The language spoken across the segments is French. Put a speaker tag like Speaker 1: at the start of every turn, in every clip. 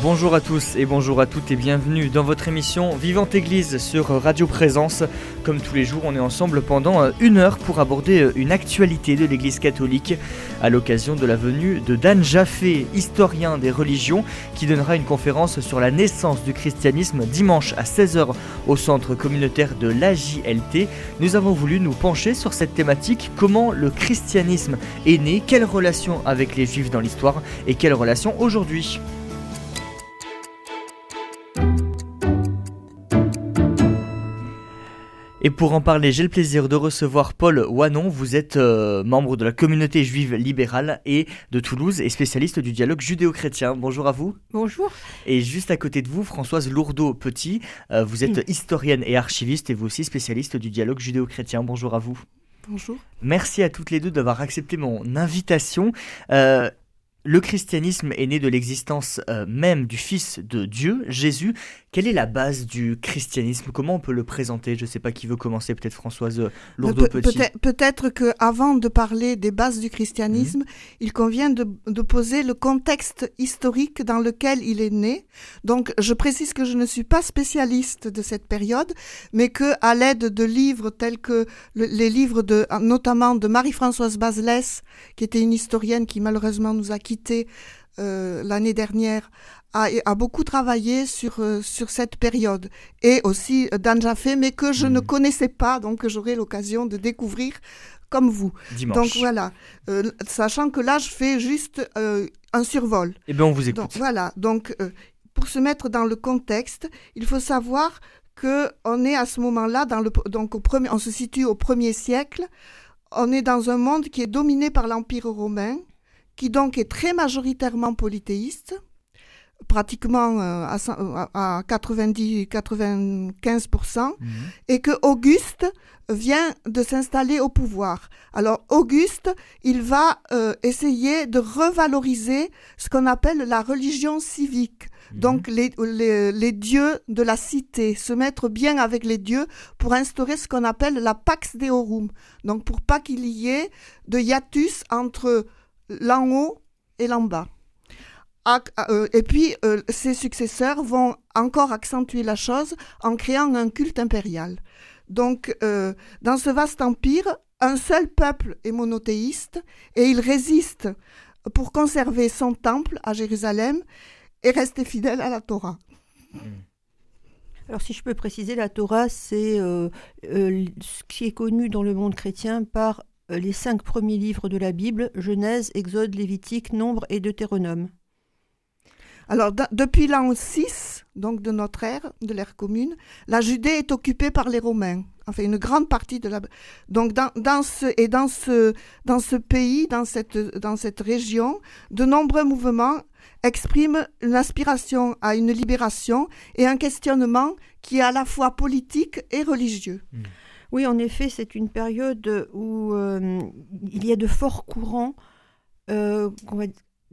Speaker 1: Bonjour à tous et bonjour à toutes et bienvenue dans votre émission Vivante Église sur Radio Présence. Comme tous les jours, on est ensemble pendant euh, une heure pour aborder euh, une actualité de l'Église catholique à l'occasion de la venue de Dan Jaffé, historien des religions, qui donnera une conférence sur la naissance du christianisme dimanche à 16h au centre communautaire de l'AJLT. Nous avons voulu nous pencher sur cette thématique, comment le christianisme est né, quelle relation avec les juifs dans l'histoire et quelle relation aujourd'hui. Et pour en parler, j'ai le plaisir de recevoir Paul Wanon. Vous êtes euh, membre de la communauté juive libérale et de Toulouse et spécialiste du dialogue judéo-chrétien. Bonjour à vous.
Speaker 2: Bonjour.
Speaker 1: Et juste à côté de vous, Françoise Lourdeau-Petit. Euh, vous êtes historienne et archiviste et vous aussi spécialiste du dialogue judéo-chrétien. Bonjour à vous.
Speaker 2: Bonjour.
Speaker 1: Merci à toutes les deux d'avoir accepté mon invitation. Euh, le christianisme est né de l'existence même du Fils de Dieu, Jésus. Quelle est la base du christianisme? Comment on peut le présenter? Je ne sais pas qui veut commencer, peut-être Françoise euh, Lourdeau-Petit.
Speaker 2: Peut-être qu'avant de parler des bases du christianisme, mhm. il convient de, poser le contexte historique dans lequel il est né. Donc, je précise que je ne suis pas spécialiste de cette période, mais que à l'aide de livres tels que les livres de, notamment de Marie-Françoise Baselès, qui était une historienne qui malheureusement nous a quitté euh, l'année dernière, a, a, beaucoup travaillé sur, euh, sur cette période. Et aussi euh, Dan Jaffé, mais que je ne mhm. connaissais pas, donc j'aurai l'occasion de découvrir comme vous.
Speaker 1: Dimanche.
Speaker 2: Donc voilà, sachant que là, je fais juste un survol.
Speaker 1: Eh bien, on vous écoute.
Speaker 2: voilà, donc pour se mettre dans le contexte, il faut savoir que on est à ce moment-là, dans le, donc au premier, on se situe au premier siècle, on est dans un monde qui est dominé par l'Empire romain, qui donc est très majoritairement polythéiste, pratiquement euh, à, 90-95%, mhm. et que Auguste vient de s'installer au pouvoir. Alors Auguste, il va euh, essayer de revaloriser ce qu'on appelle la religion civique. Mhm. Donc les, les, dieux de la cité, se mettre bien avec les dieux pour instaurer ce qu'on appelle la Pax Deorum. Donc pour pas qu'il y ait de hiatus entre l'en haut et l'en bas. Euh, et puis, euh, ses successeurs vont encore accentuer la chose en créant un culte impérial. Donc, euh, dans ce vaste empire, un seul peuple est monothéiste et il résiste pour conserver son temple à Jérusalem et rester fidèle à la Torah.
Speaker 3: Alors si je peux préciser, la Torah, c'est ce qui est connu dans le monde chrétien par les cinq premiers livres de la Bible, Genèse, Exode, Lévitique, Nombre et Deutéronome.
Speaker 2: Alors, depuis l'an 6, donc de notre ère, de l'ère commune, la Judée est occupée par les Romains. Enfin, une grande partie de la. Donc, dans, dans ce, et dans ce, dans ce pays, dans cette, dans cette région, de nombreux mouvements expriment une aspiration à une libération et un questionnement qui est à la fois politique et religieux. Hmm.
Speaker 3: Oui, en effet, c'est une période où euh, il y a de forts courants euh, qu'on va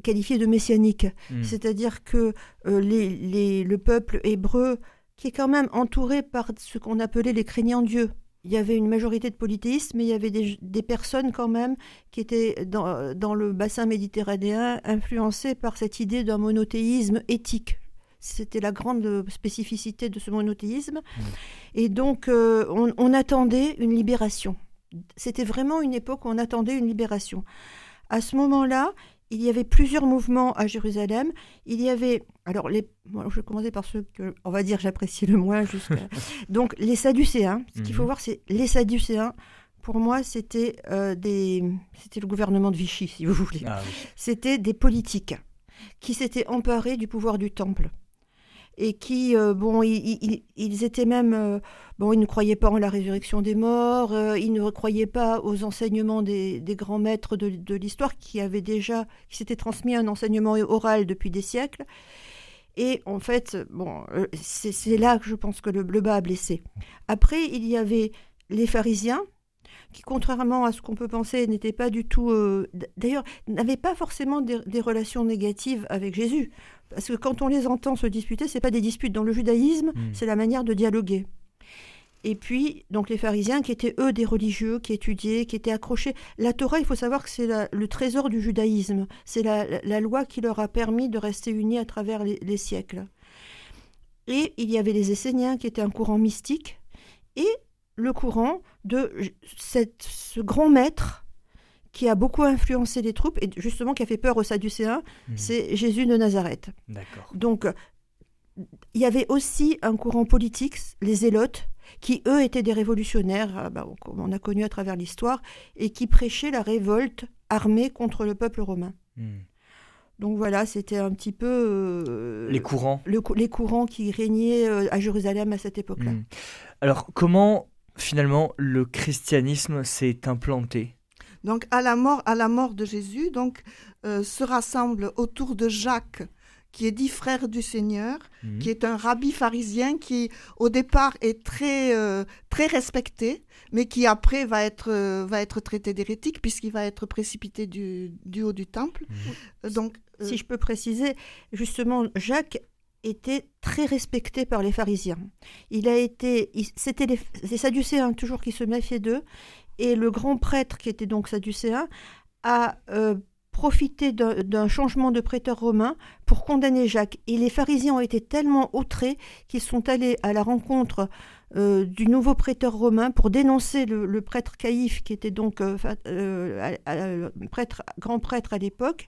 Speaker 3: qualifier de messianiques. Hmm. C'est-à-dire que euh, le peuple hébreu, qui est quand même entouré par ce qu'on appelait les craignants Dieu, il y avait une majorité de polythéistes, mais il y avait des, personnes quand même qui étaient dans, dans, le bassin méditerranéen influencées par cette idée d'un monothéisme éthique. C'était la grande spécificité de ce monothéisme. Mmh. Et donc, euh, on, attendait une libération. C'était vraiment une époque où on attendait une libération. À ce moment-là, il y avait plusieurs mouvements à Jérusalem. Il y avait, alors, les, moi, je vais commencer par ceux que, on va dire, j'apprécie le moins. donc, les Sadducéens. Ce qu'il faut mmh. voir, c'est les Sadducéens. Pour moi, c'était euh, des, c'était le gouvernement de Vichy, si vous voulez. Ah c'était des politiques qui s'étaient emparés du pouvoir du temple et qui, euh, bon, ils, étaient même, euh, bon, ils ne croyaient pas en la résurrection des morts, euh, ils ne croyaient pas aux enseignements des, grands maîtres de, l'histoire qui avaient déjà, qui s'étaient transmis un enseignement oral depuis des siècles. Et en fait, bon, c'est là que je pense que le, le bas a blessé. Après, il y avait les pharisiens, qui, contrairement à ce qu'on peut penser, n'étaient pas du tout, d'ailleurs, n'avaient pas forcément des, des, relations négatives avec Jésus. Parce que quand on les entend se disputer, ce n'est pas des disputes. Dans le judaïsme, hmm. c'est la manière de dialoguer. Et puis, donc les pharisiens qui étaient eux des religieux, qui étudiaient, qui étaient accrochés. La Torah, il faut savoir que c'est le trésor du judaïsme. C'est la, loi qui leur a permis de rester unis à travers les, siècles. Et il y avait les Esséniens qui étaient un courant mystique et le courant de cette, ce grand maître qui a beaucoup influencé les troupes et justement qui a fait peur aux Sadducéens, mmh. c'est Jésus de Nazareth. Donc, il y avait aussi un courant politique, les Zélotes, qui eux étaient des révolutionnaires, euh, bah, comme on a connu à travers l'histoire, et qui prêchaient la révolte armée contre le peuple romain. Hmm. Donc voilà, c'était un petit peu
Speaker 1: euh, les courants,
Speaker 3: les courants qui régnaient euh, à Jérusalem à cette époque-là. Hmm.
Speaker 1: Alors comment finalement le christianisme s'est implanté
Speaker 2: Donc à la mort, à la mort de Jésus, donc se rassemblent autour de Jacques qui est dit frère du Seigneur, mhm. qui est un rabbi pharisien qui au départ est très, euh, très respecté, mais qui après va être, euh, va être traité d'hérétique puisqu'il va être précipité du, du, haut du temple.
Speaker 3: Mhm. Donc, si je peux préciser, justement, Jacques était très respecté par les pharisiens. Il a été, c'était les, Sadducéens toujours qui se méfiaient d'eux, et le grand prêtre qui était donc Sadducéen a euh, profiter d'un changement de prêteur romain pour condamner Jacques. Et les pharisiens ont été tellement outrés qu'ils sont allés à la rencontre euh, du nouveau prêteur romain pour dénoncer le, prêtre Caïphe, qui était donc euh, grand prêtre à l'époque.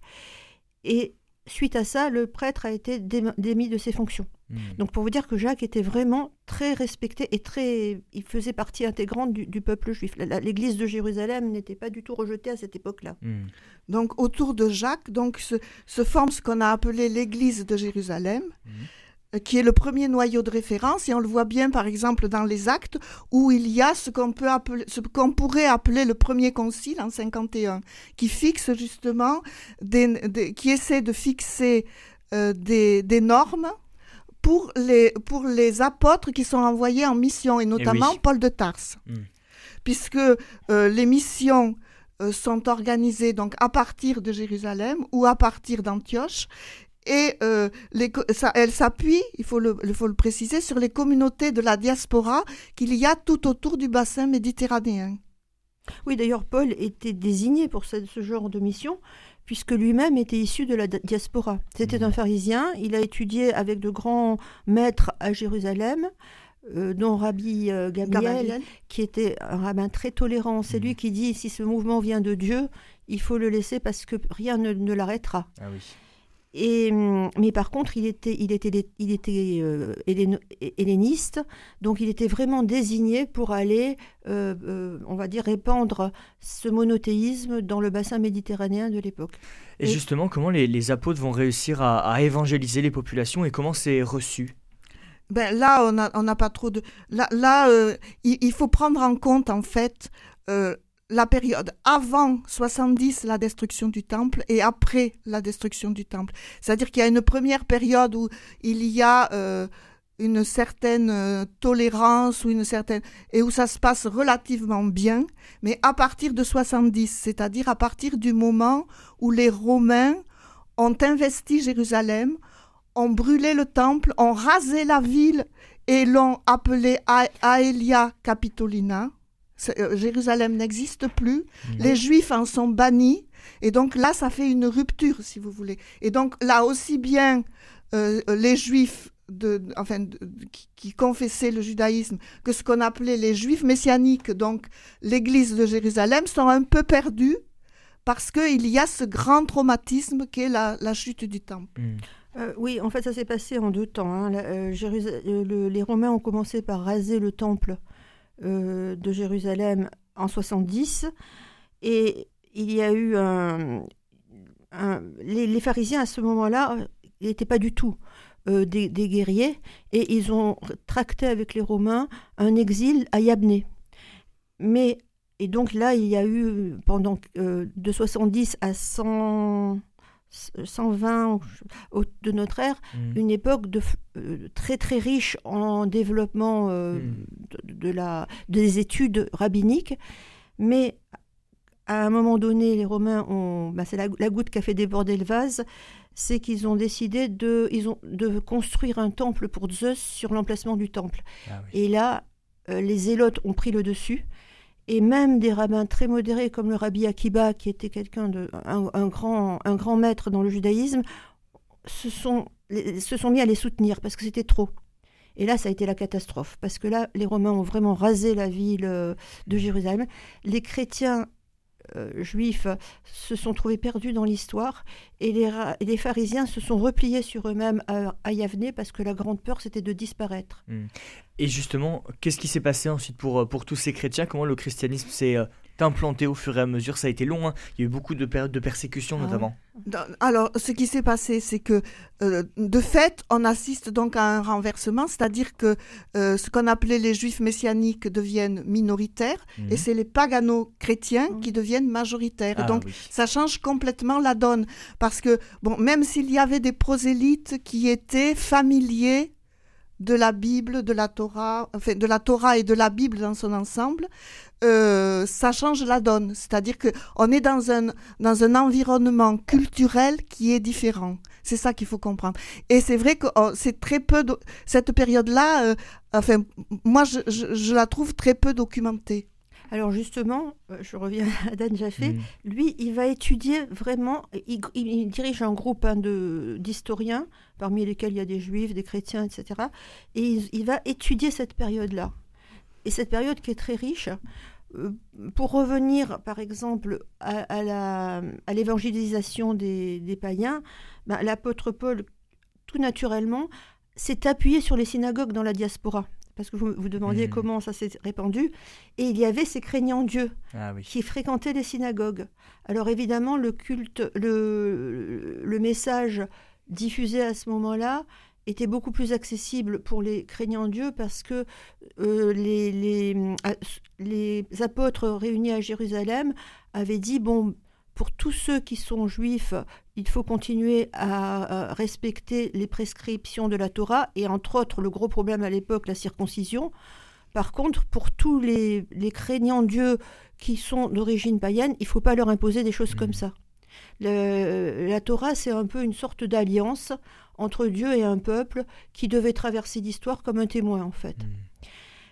Speaker 3: Et suite à ça, le prêtre a été démis de ses fonctions. Hmm. Donc pour vous dire que Jacques était vraiment très respecté et très, il faisait partie intégrante du, peuple juif. L'Église de Jérusalem n'était pas du tout rejetée à cette époque-là. Hmm.
Speaker 2: Donc autour de Jacques, donc se, forme ce qu'on a appelé l'Église de Jérusalem. Hmm. Euh, qui est le premier noyau de référence, et on le voit bien par exemple dans les actes où il y a ce qu'on peut appeler, ce qu'on pourrait appeler le premier concile en 51, qui fixe justement, des, qui essaie de fixer euh, des, des, normes pour les, pour les apôtres qui sont envoyés en mission, et eh notamment Paul de Tarse. Hmm. Puisque euh, les missions sont organisées donc à partir de Jérusalem ou à partir d'Antioche et euh, les, ça, elle s'appuie, il faut le, il faut le préciser, sur les communautés de la diaspora qu'il y a tout autour du bassin méditerranéen.
Speaker 3: Oui, d'ailleurs, Paul était désigné pour ce, genre de mission, puisque lui-même était issu de la diaspora. C'était un mmh. pharisien, il a étudié avec de grands maîtres à Jérusalem, euh, dont Rabbi euh, Gabriel, qui était un rabbin très tolérant. C'est mmh. lui qui dit, si ce mouvement vient de Dieu, il faut le laisser parce que rien ne, ne l'arrêtera. Ah oui. Et, hum, mais par contre, il était, il était, il était euh, helléniste, donc il était vraiment désigné pour aller, euh, euh, on va dire, répandre ce monothéisme dans le bassin méditerranéen de l'époque.
Speaker 1: Et, justement, comment les, apôtres vont réussir à, évangéliser les populations et comment c'est reçu?
Speaker 2: Ben là, on n'a on pas trop de. Là, là il, il, faut prendre en compte, en fait, la période avant 70, la destruction du temple, et après la destruction du temple. C'est-à-dire qu'il y a une première période où il y a euh, une certaine euh, tolérance ou une certaine et où ça se passe relativement bien, mais à partir de 70, c'est-à-dire à partir du moment où les Romains ont investi Jérusalem, ont brûlé le temple, ont rasé la ville et l'ont appelé Aelia Capitolina Jérusalem n'existe plus, les Juifs en sont bannis, et donc là, ça fait une rupture, si vous voulez. Et donc là, aussi bien euh, les Juifs de, enfin, qui, confessaient le judaïsme que ce qu'on appelait les Juifs messianiques, donc l'Église de Jérusalem, sont un peu perdus parce qu'il y a ce grand traumatisme qu'est la, la chute du temple. Hmm.
Speaker 3: Euh, oui, en fait, ça s'est passé en deux temps. Hein. les Romains ont commencé par raser le temple euh, de Jérusalem en 70. Et il y a eu un. les, pharisiens à ce moment-là n'étaient pas du tout euh, des, guerriers et ils ont tracté avec les Romains un exil à Yabné. Mais, et donc là, il y a eu pendant euh, de 70 à 100. 120 de notre ère, mm. une époque de, euh, très très riche en développement euh, mm. De, la, des études rabbiniques, mais à un moment donné, les Romains ont, bah, c'est la, goutte qui a fait déborder le vase, c'est qu'ils ont décidé de, ils ont, de construire un temple pour Zeus sur l'emplacement du temple. Ah Et là, les zélotes ont pris le dessus. Et même des rabbins très modérés comme le rabbi Akiba, qui était quelqu'un de un, grand, un grand maître dans le judaïsme, se sont, se sont mis à les soutenir parce que c'était trop. Et là, ça a été la catastrophe, parce que là, les Romains ont vraiment rasé la ville euh, de Jérusalem. Les chrétiens euh, juifs se sont trouvés perdus dans l'histoire et les, pharisiens se sont repliés sur eux-mêmes à, à, Yavne parce que la grande peur c'était de disparaître.
Speaker 1: Hmm. Et justement, qu'est-ce qui s'est passé ensuite pour, euh, pour tous ces chrétiens? Comment le christianisme s'est implanté au fur et à mesure. Ça a été long, hein. il y a eu beaucoup de périodes de persécution ah notamment.
Speaker 2: Alors, ce qui s'est passé, c'est que euh, de fait, on assiste donc à un renversement, c'est-à-dire que euh, ce qu'on appelait les juifs messianiques deviennent minoritaires et mhm. c'est les pagano-chrétiens qui deviennent majoritaires. Ah donc, ça change complètement la donne parce que, bon, même s'il y avait des prosélytes qui étaient familiers de la Bible, de la Torah, enfin de la Torah et de la Bible dans son ensemble, euh, ça change la donne. C'est-à-dire que on est dans un dans un environnement culturel qui est différent. C'est ça qu'il faut comprendre. Et c'est vrai que oh, c'est très peu de, cette période-là. Euh, enfin, moi, je, je, la trouve très peu documentée.
Speaker 3: Alors justement, euh, je reviens à Dan Jaffé, lui, il va étudier vraiment, il, dirige un groupe hein, d'historiens, parmi lesquels il y a des juifs, des chrétiens, etc. Et il, va étudier cette période-là. Et cette période qui est très riche, euh, pour revenir par exemple à, l'évangélisation des, des, païens, ben, l'apôtre Paul, tout naturellement, s'est appuyé sur les synagogues dans la diaspora parce que vous vous demandiez hmm. comment ça s'est répandu, et il y avait ces craignants Dieu ah qui fréquentaient les synagogues. Alors évidemment, le culte, le, le message diffusé à ce moment-là était beaucoup plus accessible pour les craignants Dieu parce que euh, les, les, les, apôtres réunis à Jérusalem avaient dit, bon, pour tous ceux qui sont juifs, il faut continuer à respecter les prescriptions de la Torah et entre autres le gros problème à l'époque, la circoncision. Par contre, pour tous les, craignants Dieu qui sont d'origine païenne, il ne faut pas leur imposer des choses comme mmh. ça. la Torah, c'est un peu une sorte d'alliance entre Dieu et un peuple qui devait traverser l'histoire comme un témoin, en fait. Mmh.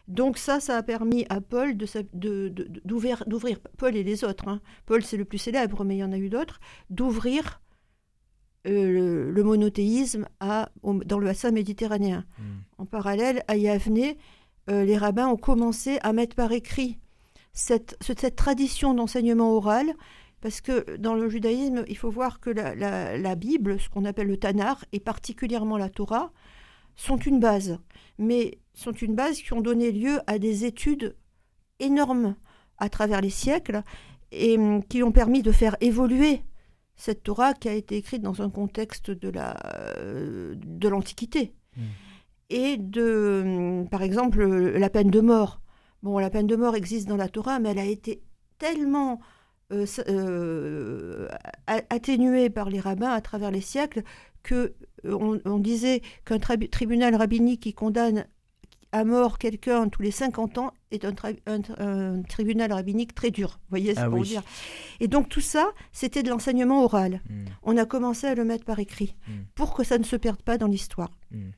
Speaker 3: Donc ça, ça a permis à Paul d'ouvrir, d'ouvrir, Paul et les autres, hein. Paul c'est le plus célèbre, mais il y en a eu d'autres, d'ouvrir euh, le, monothéisme à, dans le bassin méditerranéen. Hmm. En parallèle, à Yavne, euh, les rabbins ont commencé à mettre par écrit cette, cette tradition d'enseignement oral, parce que dans le judaïsme, il faut voir que la, la Bible, ce qu'on appelle le Tanar, et particulièrement la Torah, sont une base, mais sont une base qui ont donné lieu à des études énormes à travers les siècles et hum, qui ont permis de faire évoluer cette Torah qui a été écrite dans un contexte de la euh, de l'Antiquité mmh. et de hum, par exemple la peine de mort. Bon, la peine de mort existe dans la Torah, mais elle a été tellement euh, euh, atténuée par les rabbins à travers les siècles que euh, on, disait qu'un tribunal rabbinique qui condamne à mort quelqu'un tous les 50 ans est un, tribunal rabbinique très dur. Vous voyez ce ah qu'on dire Et donc tout ça, c'était de l'enseignement oral. Hmm. On a commencé à le mettre par écrit hmm. pour que ça ne se perde pas dans l'histoire. Hmm.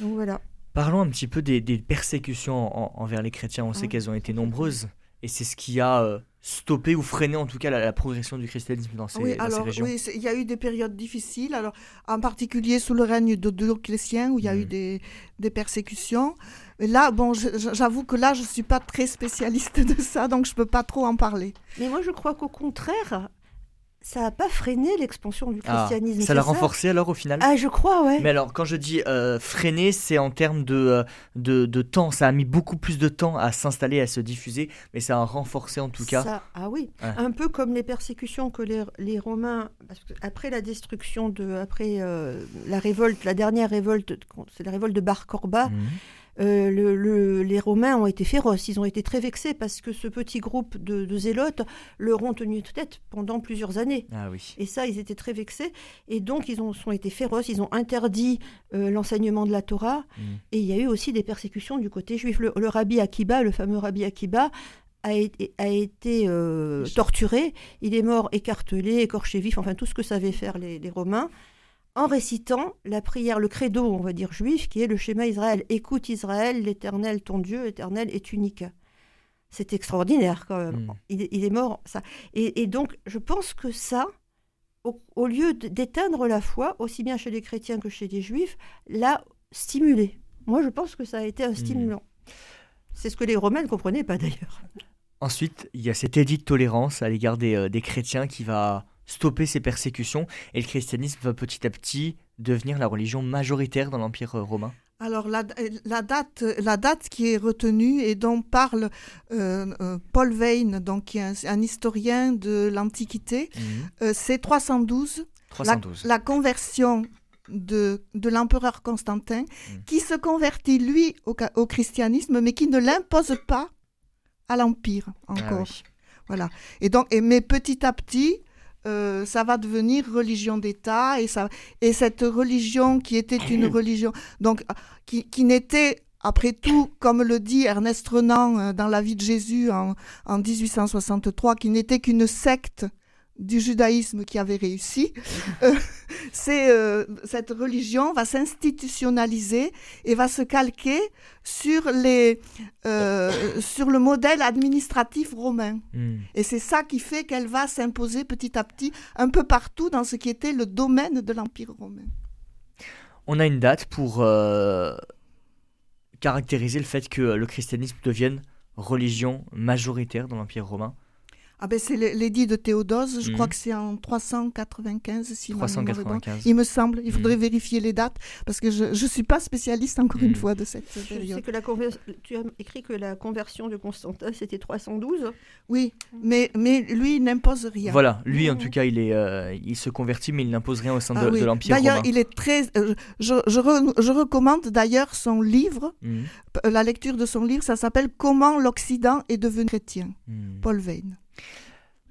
Speaker 3: Donc voilà.
Speaker 1: Parlons un petit peu des, persécutions envers les chrétiens. On sait qu'elles ont été nombreuses et c'est ce qui a euh, stoppé ou freiné en tout cas la, progression du christianisme dans ces,
Speaker 2: oui, alors,
Speaker 1: régions.
Speaker 2: Oui, il y a eu des périodes difficiles, alors, en particulier sous le règne de Dioclétien où il y a eu mm. des, des persécutions. là, bon, j'avoue que là, je ne suis pas très spécialiste de ça, donc je ne peux pas trop en parler.
Speaker 3: Mais moi, je crois qu'au contraire, ça n'a pas freiné l'expansion du ah, christianisme.
Speaker 1: ça l'a renforcé alors au final
Speaker 3: Ah, je crois, ouais.
Speaker 1: Mais alors, quand je dis euh, freiner, c'est en termes de, euh, de, de, temps. Ça a mis beaucoup plus de temps à s'installer, à se diffuser, mais ça a renforcé en tout cas.
Speaker 3: Ça, ah oui, un peu comme les persécutions que les, les Romains, parce que après la destruction de, après euh, la révolte, la dernière révolte, c'est la révolte de Bar Corba. Mhm. Euh, le, les Romains ont été féroces, ils ont été très vexés parce que ce petit groupe de, zélotes leur ont tenu tête pendant plusieurs années.
Speaker 1: Ah oui.
Speaker 3: Et ça, ils étaient très vexés. Et donc, ils ont, sont été féroces, ils ont interdit euh, l'enseignement de la Torah. Mm. Et il y a eu aussi des persécutions du côté juif. Le, rabbi Akiba, le fameux rabbi Akiba, a été, a été euh, torturé. Il est mort écartelé, écorché vif, enfin tout ce que savaient faire les, les Romains. En récitant la prière, le credo, on va dire juif, qui est le schéma Israël. Écoute Israël, l'Éternel, ton Dieu, l'Éternel est unique. C'est extraordinaire quand même.
Speaker 1: Mm.
Speaker 3: Il, est mort, ça. Et, donc, je pense que ça, au, lieu d'éteindre la foi, aussi bien chez les chrétiens que chez les juifs, l'a stimulé. Moi, je pense que ça a été un mm. stimulant. C'est ce que les Romains ne comprenaient pas d'ailleurs.
Speaker 1: Ensuite, il y a cet édit de tolérance à l'égard des, euh, des chrétiens qui va stopper ces persécutions et le christianisme va petit à petit devenir la religion majoritaire dans l'Empire euh, romain
Speaker 2: alors la, date, la date qui est retenue et dont parle euh, euh, Paul Veyne, donc qui est un, historien de l'Antiquité, mhm. c'est 312.
Speaker 1: 312.
Speaker 2: La, conversion de, de l'empereur Constantin, mhm. qui se convertit lui au, au, christianisme, mais qui ne l'impose pas à l'empire encore. Ah voilà. Et donc, et, mais petit à petit, euh, ça va devenir religion d'État et ça et cette religion qui était une religion donc qui, qui n'était après tout, comme le dit Ernest Renan euh, dans La vie de Jésus en, en 1863, qui n'était qu'une secte du judaïsme qui avait réussi, euh, c'est euh, cette religion va s'institutionnaliser et va se calquer sur les euh, sur le modèle administratif romain. Hmm. Et c'est ça qui fait qu'elle va s'imposer petit à petit un peu partout dans ce qui était le domaine de l'empire romain.
Speaker 1: On a une date pour caractériser le fait que le christianisme devienne religion majoritaire dans l'empire romain.
Speaker 2: Ah ben c'est l'édit de Théodose, je crois mhm. que c'est en 395 si
Speaker 1: 395.
Speaker 2: Il me semble, il faudrait mhm. vérifier les dates parce que je ne suis pas spécialiste encore une mhm. fois de cette période. Je sais
Speaker 3: que la tu as écrit que la conversion de Constantin c'était 312.
Speaker 2: Oui, mais, mais lui il n'impose rien.
Speaker 1: Voilà, lui en tout cas il, est, euh, il se convertit mais il n'impose rien au sein ah de, l'Empire romain.
Speaker 2: D'ailleurs il est très... Euh, je, je, je, recommande d'ailleurs son livre, la lecture de son livre, ça s'appelle Comment l'Occident est devenu chrétien, Paul Veyne.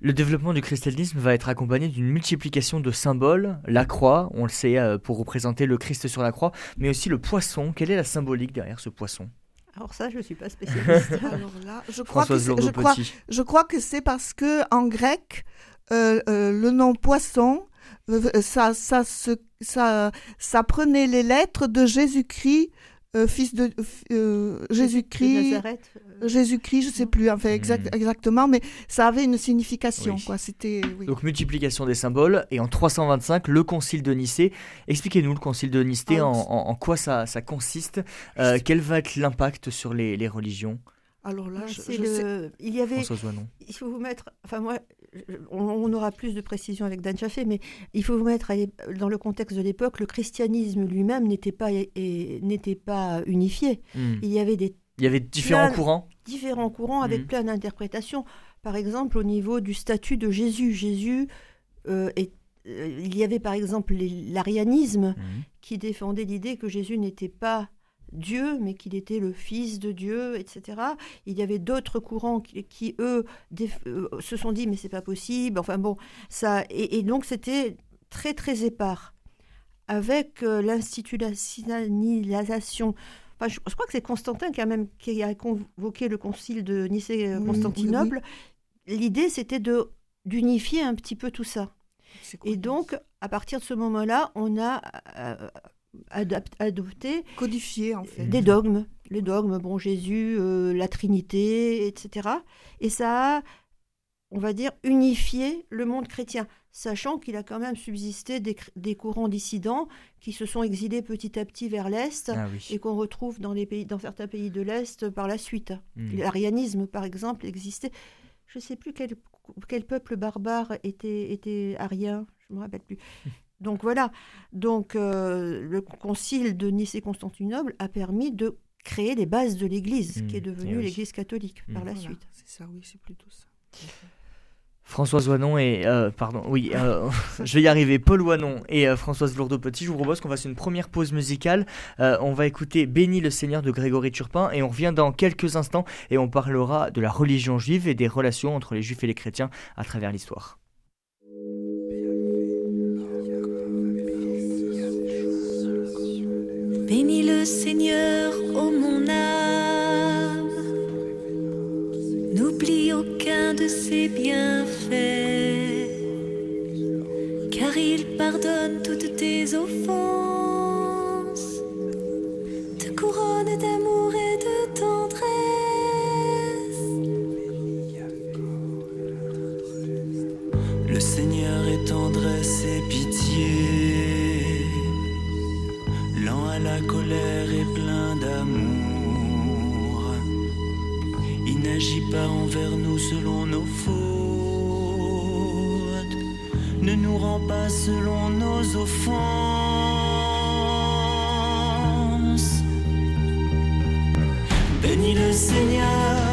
Speaker 1: Le développement du christianisme va être accompagné d'une multiplication de symboles, la croix, on le sait, euh, pour représenter le Christ sur la croix, mais aussi le poisson. Quelle est la symbolique derrière ce poisson?
Speaker 3: Alors ça, je ne suis pas spécialiste.
Speaker 2: Alors là, je crois, que je, crois, je crois que c'est parce que en grec, euh, euh, le nom poisson, ça, ça, ça, ça prenait les lettres de Jésus-Christ euh, fils de euh, Jésus-Christ, euh. Jésus-Christ, je sais plus enfin exact, hmm. exactement, mais ça avait une signification quoi. C'était
Speaker 1: donc multiplication des symboles et en 325 le concile de Nicée. Expliquez-nous le concile de Nicée, ah, en, quoi ça, ça consiste, quel va être l'impact sur les, les religions?
Speaker 2: Alors là,
Speaker 3: je, il y avait, il faut vous mettre, enfin moi, on, aura plus de précisions avec Dan Chaffé, mais il faut vous mettre dans le contexte de l'époque, le christianisme lui-même n'était pas, n'était pas unifié. Hmm. Il y avait des
Speaker 1: il y avait différents courants
Speaker 3: Différents courants avec hmm. plein d'interprétations. Par exemple, au niveau du statut de Jésus. Jésus, euh, euh, il y avait par exemple l'arianisme hmm. qui défendait l'idée que Jésus n'était pas Dieu, mais qu'il était le Fils de Dieu, etc. Il y avait d'autres courants qui, eux, euh, se sont dit mais c'est pas possible. Enfin bon, ça et, donc c'était très très épars. Avec euh, l'institutionnalisation, enfin, je, crois que c'est Constantin qui a même qui a convoqué le concile de Nicée-Constantinople. L'idée c'était de d'unifier un petit peu tout ça. Et donc, à partir de ce moment-là, on a euh, adopter
Speaker 2: codifier en fait.
Speaker 3: des dogmes les dogmes bon Jésus euh, la Trinité etc et ça a on va dire unifié le monde chrétien sachant qu'il a quand même subsisté des, courants dissidents qui se sont exilés petit à petit vers l'est ah et qu'on retrouve dans les pays dans certains pays de l'est par la suite. Hmm. l'arianisme par exemple existait. Je ne sais plus quel, quel peuple barbare était était arien je me rappelle plus Donc voilà, donc euh, le concile de Nice et Constantinople a permis de créer les bases de l'Église, qui est mmh. devenue l'Église catholique par mmh. la suite.
Speaker 2: C'est ça, oui, c'est plutôt ça.
Speaker 1: Françoise Oinon et euh, pardon, oui, euh, je vais y arriver. Paul Oinon et Françoise Lourdeau-Petit, je vous propose qu'on fasse une première pause musicale. on va écouter Béni le Seigneur de Grégory Turpin et on revient dans quelques instants et on parlera de la religion juive et des relations entre les juifs et les chrétiens à travers l'histoire.
Speaker 4: Bénis le Seigneur, ô mon âme. N'oublie aucun de ses bienfaits, car il pardonne toutes tes offenses,
Speaker 5: pas envers nous selon nos fautes, ne nous rend pas selon nos offenses. Bénis le Seigneur,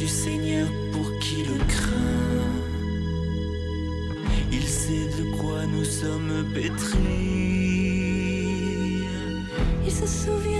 Speaker 5: du Seigneur pour qui le craint. Il sait de quoi nous sommes pétris.
Speaker 4: Il se souvient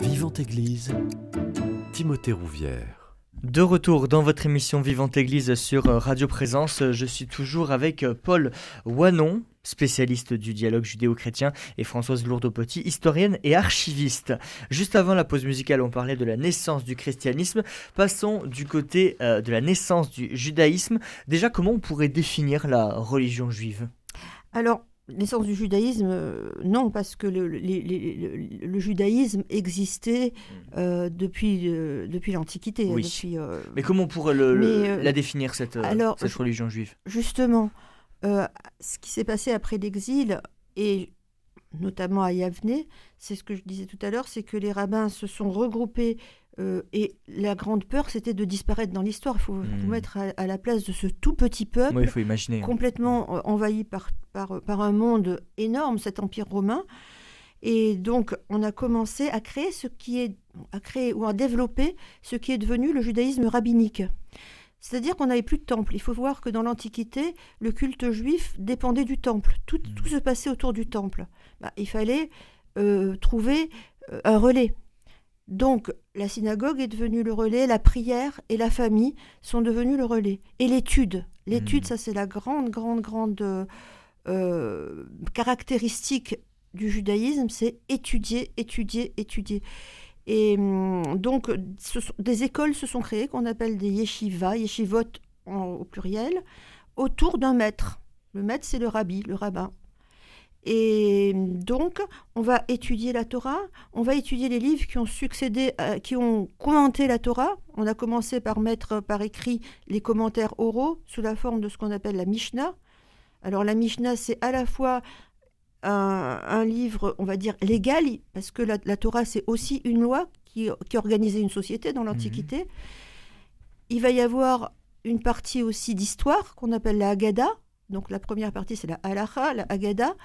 Speaker 6: Vivante Église, Timothée Rouvière.
Speaker 1: De retour dans votre émission Vivante Église sur euh, Radio Présence, je suis toujours avec euh, Paul Wanon, spécialiste du dialogue judéo-chrétien, et Françoise Lourdeau-Petit, historienne et archiviste. Juste avant la pause musicale, on parlait de la naissance du christianisme. Passons du côté euh, de la naissance du judaïsme. Déjà, comment on pourrait définir la religion juive?
Speaker 3: Alors, naissance du judaïsme, euh, non, parce que le, le- les- les- le- le judaïsme existait euh, depuis, euh, depuis l'Antiquité.
Speaker 1: Oui.
Speaker 3: depuis, euh,
Speaker 1: Mais comment on pourrait
Speaker 3: Mais,
Speaker 1: la définir, cette,
Speaker 3: alors,
Speaker 1: cette religion juive?
Speaker 3: justement, ce qui s'est passé après l'exil, et notamment à Yavne, c'est ce que je disais tout à l'heure, c'est que les rabbins se sont regroupés euh, et la grande peur, c'était de disparaître dans l'histoire. Il faut
Speaker 1: Hmm.
Speaker 3: vous mettre à, à la place de ce tout petit peuple
Speaker 1: faut imaginer. hein.
Speaker 3: complètement euh, envahi par, par, par un monde énorme, cet empire romain. Et donc, on a commencé à créer ce qui est, à créer ou à développer ce qui est devenu le judaïsme rabbinique. C'est-à-dire qu'on n'avait plus de temple. Il faut voir que dans l'Antiquité, le culte juif dépendait du temple. Tout, tout se passait autour du temple. Bah, il fallait euh, trouver euh, un relais. Donc, la synagogue est devenue le relais, la prière et la famille sont devenus le relais. Et l'étude. L'étude,
Speaker 1: Mhm.
Speaker 3: ça c'est la grande, grande, grande euh, caractéristique du judaïsme, c'est étudier, étudier, étudier. Et hum, donc, ce sont- des écoles se sont créées qu'on appelle des yeshivas, yeshivot en- au pluriel, autour d'un maître. Le maître, c'est le rabbi, le rabbin. Et donc, on va étudier la Torah, on va étudier les livres qui ont succédé, qui ont commenté la Torah. On a commencé par mettre par écrit les commentaires oraux sous la forme de ce qu'on appelle la Mishnah. Alors la Mishnah, c'est à la fois un, livre, on va dire, légal, parce que la, Torah, c'est aussi une loi qui, organisait une société dans l'Antiquité. Mhm. Il va y avoir une partie aussi d'histoire qu'on appelle la Haggadah. Donc la première partie, c'est la Halacha, la Haggadah.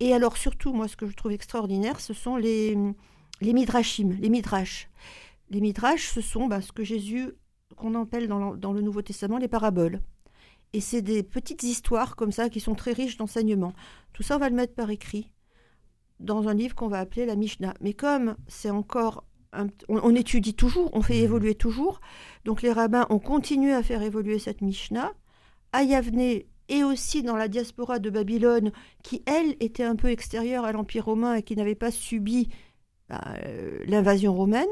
Speaker 3: Et alors surtout, moi, ce que je trouve extraordinaire, ce sont les, les midrashim, les midrash. Les midrash, ce sont bah, ce que Jésus, qu'on appelle dans le, dans le, Nouveau Testament les paraboles. Et c'est des petites histoires comme ça qui sont très riches d'enseignements. Tout ça, on va le mettre par écrit dans un livre qu'on va appeler la Mishnah. Mais comme c'est encore... On, on, étudie toujours, on fait mmh. évoluer toujours. Donc les rabbins ont continué à faire évoluer cette Mishnah. À Yavne, et aussi dans la diaspora de Babylone, qui, elle, était un peu extérieure à l'Empire romain et qui n'avait pas subi bah, euh, l'invasion romaine.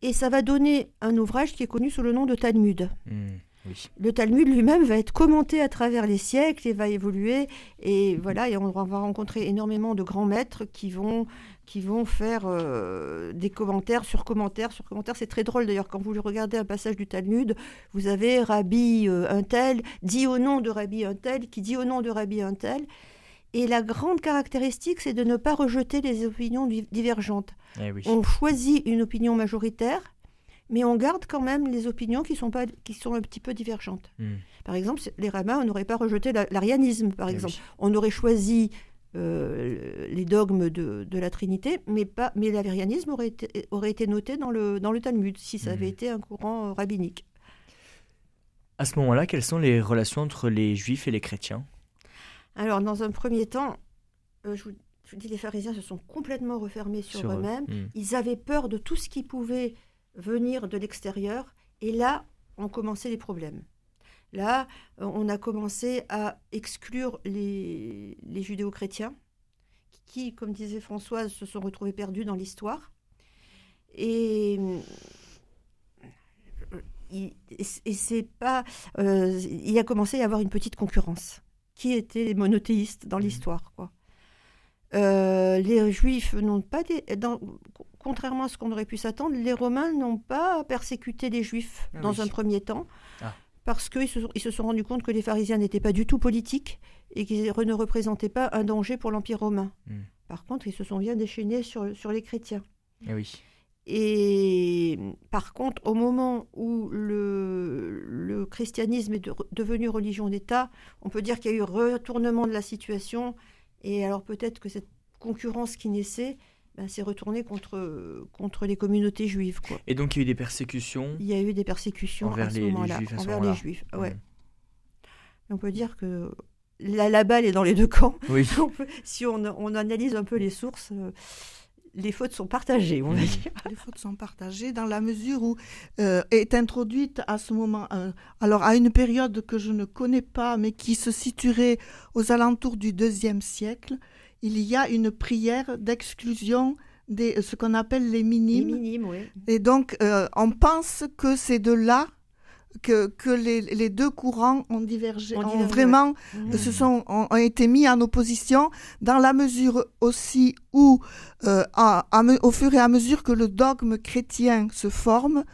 Speaker 3: Et ça va donner un ouvrage qui est connu sous le nom de Talmud.
Speaker 1: Mmh,
Speaker 3: le Talmud lui-même va être commenté à travers les siècles et va évoluer. Et voilà, et on va rencontrer énormément de grands maîtres qui vont qui vont faire euh, des commentaires sur commentaires sur commentaires. C'est très drôle d'ailleurs quand vous regardez un passage du Talmud, vous avez Rabbi euh, un tel dit au nom de Rabbi un tel qui dit au nom de Rabbi un tel. Et la grande caractéristique, c'est de ne pas rejeter les opinions divergentes.
Speaker 1: Eh
Speaker 3: on choisit une opinion majoritaire, mais on garde quand même les opinions qui sont, pas, qui sont un petit peu divergentes.
Speaker 1: Hmm.
Speaker 3: Par exemple, les rabbins, on n'aurait pas rejeté l'arianisme, par
Speaker 1: Eh
Speaker 3: exemple. On aurait choisi euh, les dogmes de, de, la Trinité, mais, pas, mais l'avérianisme aurait été, aurait été noté dans le, dans le Talmud, si ça avait
Speaker 1: Mhm.
Speaker 3: été un courant euh, rabbinique.
Speaker 1: À ce moment-là, quelles sont les relations entre les juifs et les chrétiens?
Speaker 3: Alors, dans un premier temps, euh, je, vous, je, vous, dis, les pharisiens se sont complètement refermés sur,
Speaker 1: sur
Speaker 3: eux-mêmes.
Speaker 1: Eux. Mmh.
Speaker 3: Ils avaient peur de tout ce qui pouvait venir de l'extérieur, et là ont commencé les problèmes. Là, on a commencé à exclure les, les judéo-chrétiens, qui, comme disait Françoise, se sont retrouvés perdus dans l'histoire. Et, et, et c'est pas. Euh, il a commencé à y avoir une petite concurrence. Qui étaient les monothéistes dans l'histoire, quoi. Euh, les Juifs n'ont pas, des, dans, contrairement à ce qu'on aurait pu s'attendre, les Romains n'ont pas persécuté les Juifs
Speaker 1: ah
Speaker 3: dans
Speaker 1: oui.
Speaker 3: un premier temps,
Speaker 1: ah.
Speaker 3: Parce qu'ils se, ils se sont rendus compte que les pharisiens n'étaient pas du tout politiques et qu'ils ne représentaient pas un danger pour l'Empire romain.
Speaker 1: Mm.
Speaker 3: Par contre, ils se sont bien déchaînés sur, sur les chrétiens.
Speaker 1: Eh oui.
Speaker 3: Et par contre, au moment où le, le christianisme est de, devenu religion d'État, on peut dire qu'il y a eu retournement de la situation. Et alors peut-être que cette concurrence qui naissait ben, s'est retournée contre, contre les communautés juives. Quoi.
Speaker 1: Et donc il y a eu des persécutions
Speaker 3: Il y a eu des persécutions
Speaker 1: envers
Speaker 3: à ce
Speaker 1: les,
Speaker 3: moment-là.
Speaker 1: les juifs. À
Speaker 3: envers les juifs, ouais.
Speaker 1: Mmh.
Speaker 3: On peut dire que la, la, balle est dans les deux camps.
Speaker 1: Oui.
Speaker 3: On peut, si on, on, analyse un peu les sources, euh, les fautes sont partagées, on va dire.
Speaker 2: Les fautes sont partagées dans la mesure où euh, est introduite à ce moment, euh, alors à une période que je ne connais pas, mais qui se situerait aux alentours du deuxième siècle, il y a une prière d'exclusion des ce qu'on appelle les minimes.
Speaker 3: Les minimes, oui.
Speaker 2: Et donc, euh, on pense que c'est de là que, que les, les, deux courants ont divergé,
Speaker 3: On
Speaker 2: ont vraiment
Speaker 3: Mmh.
Speaker 2: se sont, ont, ont, été mis en opposition dans la mesure aussi où, euh, à, à, au fur et à mesure que le dogme chrétien se forme,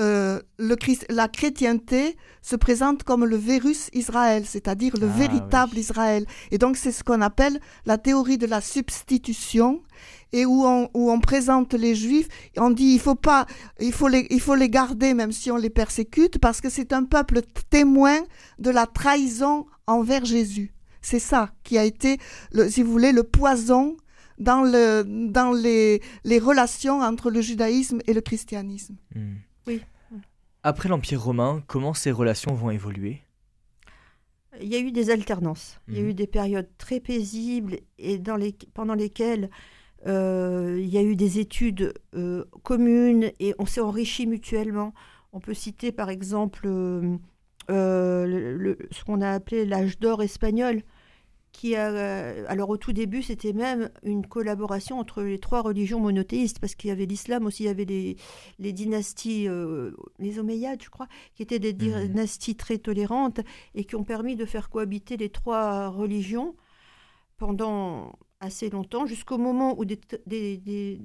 Speaker 2: euh, le, la chrétienté se présente comme le virus Israël, c'est-à-dire le
Speaker 1: Ah,
Speaker 2: véritable
Speaker 1: oui.
Speaker 2: Israël. Et donc c'est ce qu'on appelle la théorie de la substitution et où on, où on présente les juifs, on dit il faut pas, il faut les, il faut les garder même si on les persécute parce que c'est un peuple témoin de la trahison envers Jésus. C'est ça qui a été, le, si vous voulez, le poison dans, le, dans les, les relations entre le judaïsme et le christianisme.
Speaker 1: Mmh.
Speaker 3: Oui.
Speaker 1: Après l'Empire romain, comment ces relations vont évoluer?
Speaker 3: Il y a eu des alternances.
Speaker 1: Mmh.
Speaker 3: Il y a eu des périodes très paisibles et dans les, pendant lesquelles euh, il y a eu des études euh, communes et on s'est enrichi mutuellement. On peut citer par exemple euh, le, le, ce qu'on a appelé l'âge d'or espagnol, qui a, alors au tout début, c'était même une collaboration entre les trois religions monothéistes, parce qu'il y avait l'islam aussi, il y avait les, les dynasties, euh, les Omeyyades, je crois, qui étaient des dynasties mmh. très tolérantes et qui ont permis de faire cohabiter les trois religions pendant assez longtemps, jusqu'au moment où des, des, des,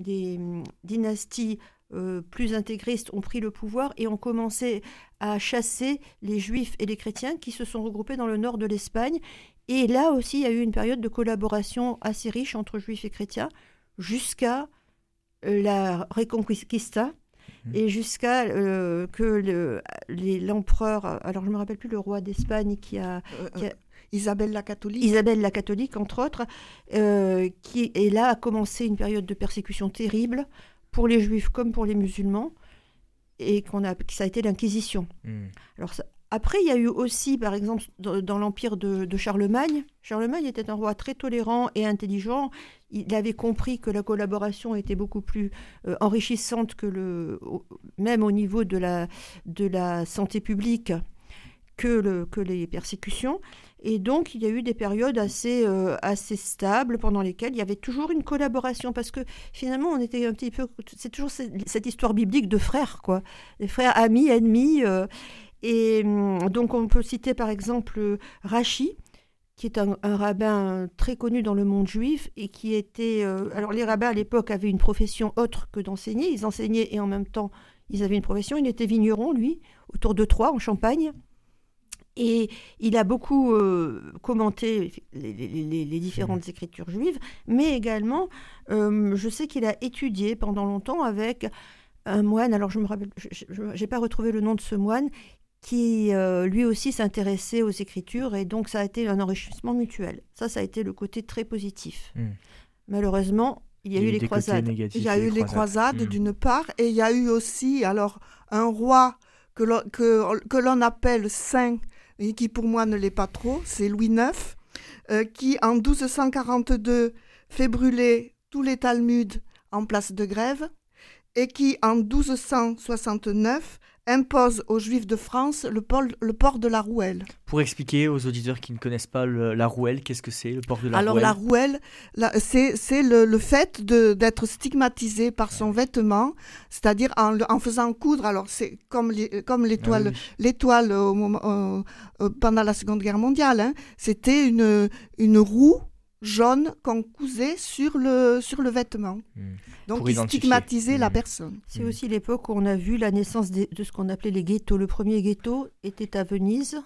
Speaker 3: des dynasties euh, plus intégristes ont pris le pouvoir et ont commencé à chasser les juifs et les chrétiens qui se sont regroupés dans le nord de l'Espagne. Et là aussi, il y a eu une période de collaboration assez riche entre juifs et chrétiens jusqu'à euh, la Reconquista mmh. et jusqu'à euh, que l'empereur, alors je ne me rappelle plus le roi d'Espagne qui a,
Speaker 2: Isabelle la catholique.
Speaker 3: Isabelle la catholique, entre autres, qui est là a commencé une période de persécution terrible pour les juifs comme pour les musulmans, et qu'on a, ça a été l'Inquisition. Hmm. Alors après, il y a eu aussi, par exemple, dans, l'empire de, Charlemagne, Charlemagne était un roi très tolérant et intelligent. Il avait compris que la collaboration était beaucoup plus euh, enrichissante que le, même au niveau de la, de la santé publique que, le, que les persécutions. Et donc, il y a eu des périodes assez, euh, assez stables pendant lesquelles il y avait toujours une collaboration parce que finalement, on était un petit peu. C'est toujours cette, histoire biblique de frères, quoi. Des frères amis, ennemis. Euh. Et hum, donc, on peut citer par exemple Rachi qui est un, rabbin très connu dans le monde juif et qui était. Euh, alors, les rabbins à l'époque avaient une profession autre que d'enseigner. Ils enseignaient et en même temps, ils avaient une profession. Il était vigneron, lui, autour de Troyes, en Champagne. Et il a beaucoup euh, commenté les, différentes mmh. écritures juives, mais également, euh, je sais qu'il a étudié pendant longtemps avec un moine, alors je me rappelle, je n'ai pas retrouvé le nom de ce moine, qui euh, lui aussi s'intéressait aux écritures, et donc ça a été un enrichissement mutuel. Ça, ça a été le côté très positif. Mmh. Malheureusement, il y a, eu, les croisades.
Speaker 2: Il y a eu les croisades, mmh. d'une part, et il y a eu aussi alors un roi que l'on appelle saint et qui pour moi ne l'est pas trop, c'est Louis IX, euh, qui en 1242 fait brûler tous les Talmuds en place de grève, et qui en 1269 impose aux Juifs de France le port, le port de la rouelle.
Speaker 1: Pour expliquer aux auditeurs qui ne connaissent pas la rouelle, qu'est-ce que c'est le port de la
Speaker 2: Alors,
Speaker 1: rouelle
Speaker 2: Alors la rouelle, c'est le, le, fait d'être stigmatisé par son vêtement, c'est-à-dire en, en, faisant coudre. Alors c'est comme l'étoile, l'étoile pendant la Seconde Guerre mondiale. Hein, C'était une, une roue jaune qu'on cousait sur le, sur le vêtement. Hmm. Donc, il stigmatisait la hmm. personne.
Speaker 3: C'est hmm. aussi l'époque où on a vu la naissance de, ce qu'on appelait les ghettos. Le premier ghetto était à Venise.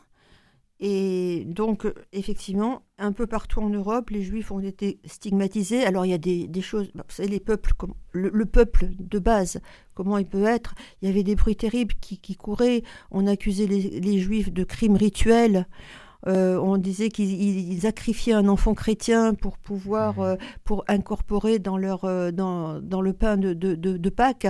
Speaker 3: Et donc, effectivement, un peu partout en Europe, les juifs ont été stigmatisés. Alors, il y a des, des choses, vous savez, les peuples, comme, le, peuple de base, comment il peut être? Il y avait des bruits terribles qui, qui couraient. On accusait les, les juifs de crimes rituels. Euh, on disait qu'ils sacrifiaient un enfant chrétien pour pouvoir, mmh. euh, pour incorporer dans, leur, euh, dans, dans, le pain de, de, de, Pâques.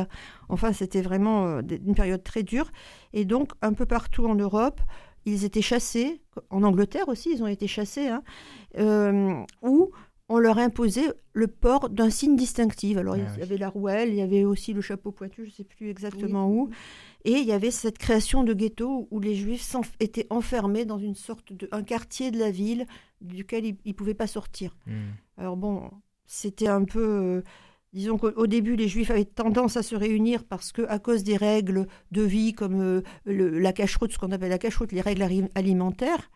Speaker 3: Enfin, c'était vraiment une période très dure. Et donc, un peu partout en Europe, ils étaient chassés. En Angleterre aussi, ils ont été chassés. Hein, où on leur imposait le port d'un signe distinctif. Alors, il y ah avait la rouelle, il y avait aussi le chapeau pointu, je ne sais plus exactement où. Et il y avait cette création de ghetto où les juifs étaient enfermés dans une sorte de un quartier de la ville duquel ils ne pouvaient pas sortir. Hmm. Alors bon, c'était un peu euh, disons qu'au début les juifs avaient tendance à se réunir parce que à cause des règles de vie comme euh, la cacheroute, ce qu'on appelle la cacheroute, les règles alimentaires.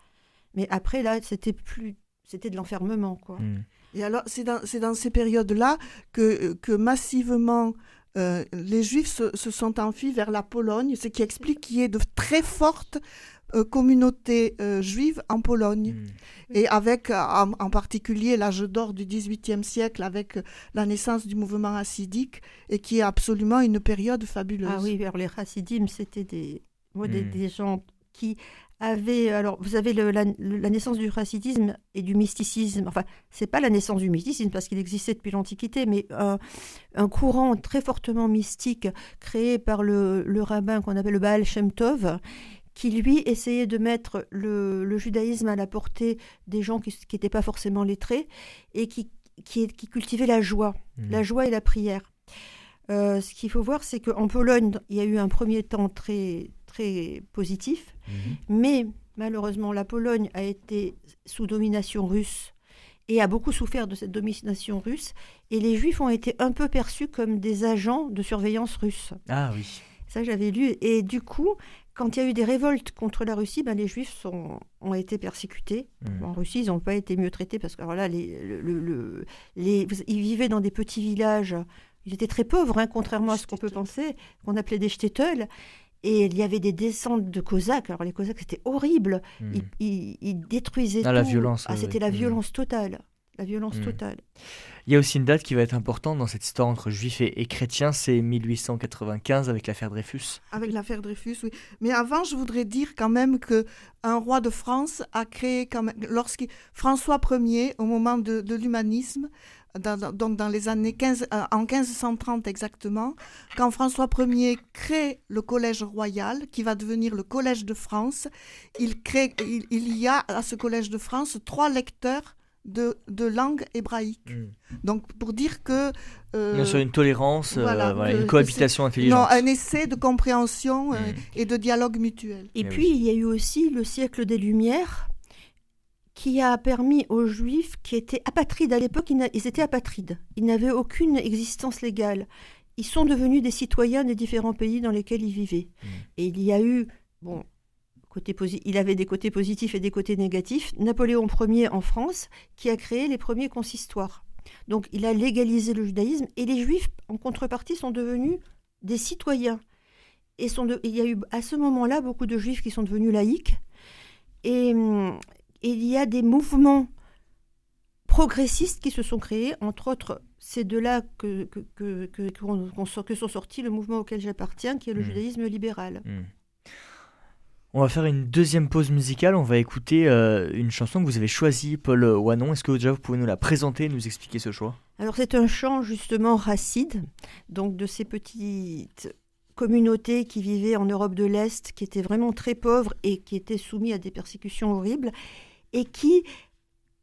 Speaker 3: Mais après là, c'était plus c'était de l'enfermement quoi. Hmm.
Speaker 2: Et alors, c'est dans, dans, ces périodes-là que, que massivement euh, les Juifs se, sont enfuis vers la Pologne, ce qui explique qu'il y ait de très fortes euh, communautés euh, juives en Pologne. Hmm. Et avec en, particulier l'âge d'or du XVIIIe siècle, avec la naissance du mouvement hassidique, et qui est absolument une période fabuleuse.
Speaker 3: Ah oui, vers les hassidim, c'était des, des, hmm. des gens qui avait, alors vous avez la, naissance du racidisme et du mysticisme. Enfin, c'est pas la naissance du mysticisme parce qu'il existait depuis l'Antiquité, mais un, courant très fortement mystique créé par le, rabbin qu'on appelle le Baal Shem Tov, qui lui essayait de mettre le, judaïsme à la portée des gens qui n'étaient pas forcément lettrés et qui, qui, qui cultivait la joie, mmh. la joie et la prière. Euh, ce qu'il faut voir, c'est qu'en Pologne, il y a eu un premier temps très, très positif, mhm. mais malheureusement, la Pologne a été sous domination russe et a beaucoup souffert de cette domination russe, et les Juifs ont été un peu perçus comme des agents de surveillance russe.
Speaker 1: Ah oui.
Speaker 3: Ça, j'avais lu. Et du coup, quand il y a eu des révoltes contre la Russie, ben, les Juifs sont, ont été persécutés.
Speaker 1: Mm.
Speaker 3: En Russie, ils n'ont pas été mieux traités parce que alors là, les, le- le- le- les- ils vivaient dans des petits villages. Ils étaient très pauvres, hein, contrairement à ce qu'on peut penser, qu'on appelait des shtetl. Et il y avait des descentes de Cosaques. Alors les Cosaques, c'était horrible.
Speaker 1: Mm.
Speaker 3: Ils, ils- ils détruisaient
Speaker 1: Ah,
Speaker 3: tout.
Speaker 1: la violence,
Speaker 3: Ah, c'était la
Speaker 1: Mm.
Speaker 3: violence totale. La violence
Speaker 1: Mm.
Speaker 3: totale.
Speaker 1: Il y a aussi une date qui va être importante dans cette histoire entre juifs et, et chrétiens, c'est 1895 avec l'affaire Dreyfus.
Speaker 2: Avec l'affaire Dreyfus, oui. Mais avant, je voudrais dire quand même que un roi de France a créé quand même, lorsqu'il François Ier, au moment de, de l'humanisme, dans- donc dans les années 15, euh, en 1530 exactement, quand François Ier crée le collège royal, qui va devenir le collège de France, il crée, il, il y a à ce collège de France trois lecteurs de, de langue hébraïque. Donc pour dire que euh,
Speaker 1: Bien sûr, une tolérance, euh,
Speaker 2: voilà,
Speaker 1: une cohabitation
Speaker 2: non,
Speaker 1: intelligente.
Speaker 2: un essai de compréhension euh,
Speaker 1: Mm.
Speaker 2: et de dialogue mutuel.
Speaker 3: Et
Speaker 1: Eh
Speaker 3: puis, il y a eu aussi le siècle des Lumières qui a permis aux Juifs qui étaient apatrides à l'époque, ils, étaient apatrides, ils n'avaient aucune existence légale. Ils sont devenus des citoyens des différents pays dans lesquels ils vivaient.
Speaker 1: Mm.
Speaker 3: Et il y a eu, bon, côté il avait des côtés positifs et des côtés négatifs. Napoléon Ier en France, qui a créé les premiers consistoires. Donc, il a légalisé le judaïsme et les Juifs, en contrepartie, sont devenus des citoyens. Et sont de- il y a eu à ce moment-là beaucoup de juifs qui sont devenus laïcs. Et, hum, et il y a des mouvements progressistes qui se sont créés, entre autres, c'est de là que, que, que, que- qu'on- qu'on sort- que sont sortis le mouvement auquel j'appartiens, qui est le
Speaker 1: Mm.
Speaker 3: judaïsme libéral.
Speaker 1: Hmm. On va faire une deuxième pause musicale. On va écouter euh, une chanson que vous avez choisie, Paul Wanon. Est-ce que déjà vous pouvez nous la présenter nous expliquer ce choix?
Speaker 3: Alors c'est un chant justement racide, donc de ces petites communautés qui vivaient en Europe de l'Est, qui étaient vraiment très pauvres et qui étaient soumis à des persécutions horribles, et qui,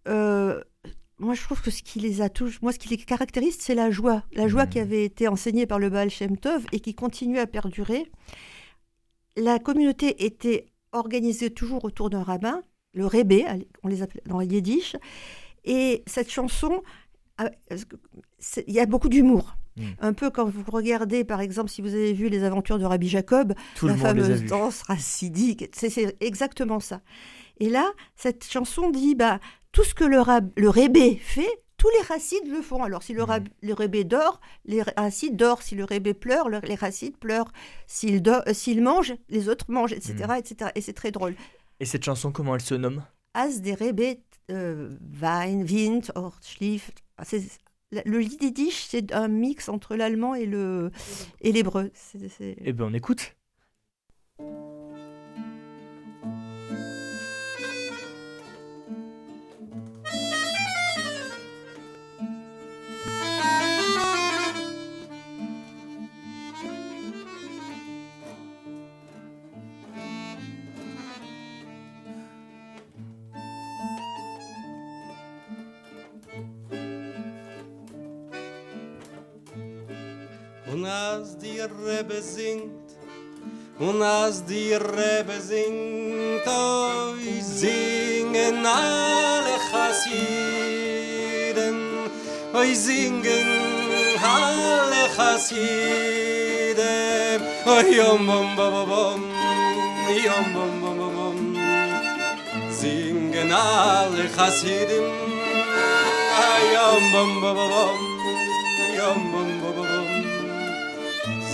Speaker 3: euh, moi je trouve que ce qui les a tous, moi ce qui les caractérise, c'est la joie, la joie qui avait été enseignée par le Baal Shem Tov et qui continue à perdurer. La communauté était organisée toujours autour d'un rabbin, le Rebbe, on les appelait dans le Yiddish, et cette chanson c'est- il y a beaucoup d'humour.
Speaker 1: Mm.
Speaker 3: Un peu quand vous regardez, par exemple, si vous avez vu les aventures de Rabbi Jacob,
Speaker 1: Tout
Speaker 3: la fameuse danse racidique, c'est exactement ça. Et là, cette chanson dit, bah, tout ce que le, rab- le rébé fait, tous les racides le font. Alors, si le, rab- le rébé dort, les racides dorment. Si le rébé pleure, le- les racides pleurent. S'il euh, s'il mange, les autres mangent, etc.
Speaker 1: Mm.
Speaker 3: etc. Et c'est très drôle.
Speaker 1: Et cette chanson, comment elle se nomme?
Speaker 3: As des rébé euh, Wein, Wind. Ah, Le yiddish, c'est un mix entre l'allemand et le et l'hébreu. C'est-
Speaker 1: Eh bien, on écoute.
Speaker 7: Und als die Rebbe singt, und als die Rebbe singt, oi, singen alle Chassiden, oi, singen alle Chassiden, oi, yom, bom, bom, bom, bom, yom, bom, bom, bom, bom, singen alle Chassiden, ay, yom, bom, bom, bom, bom,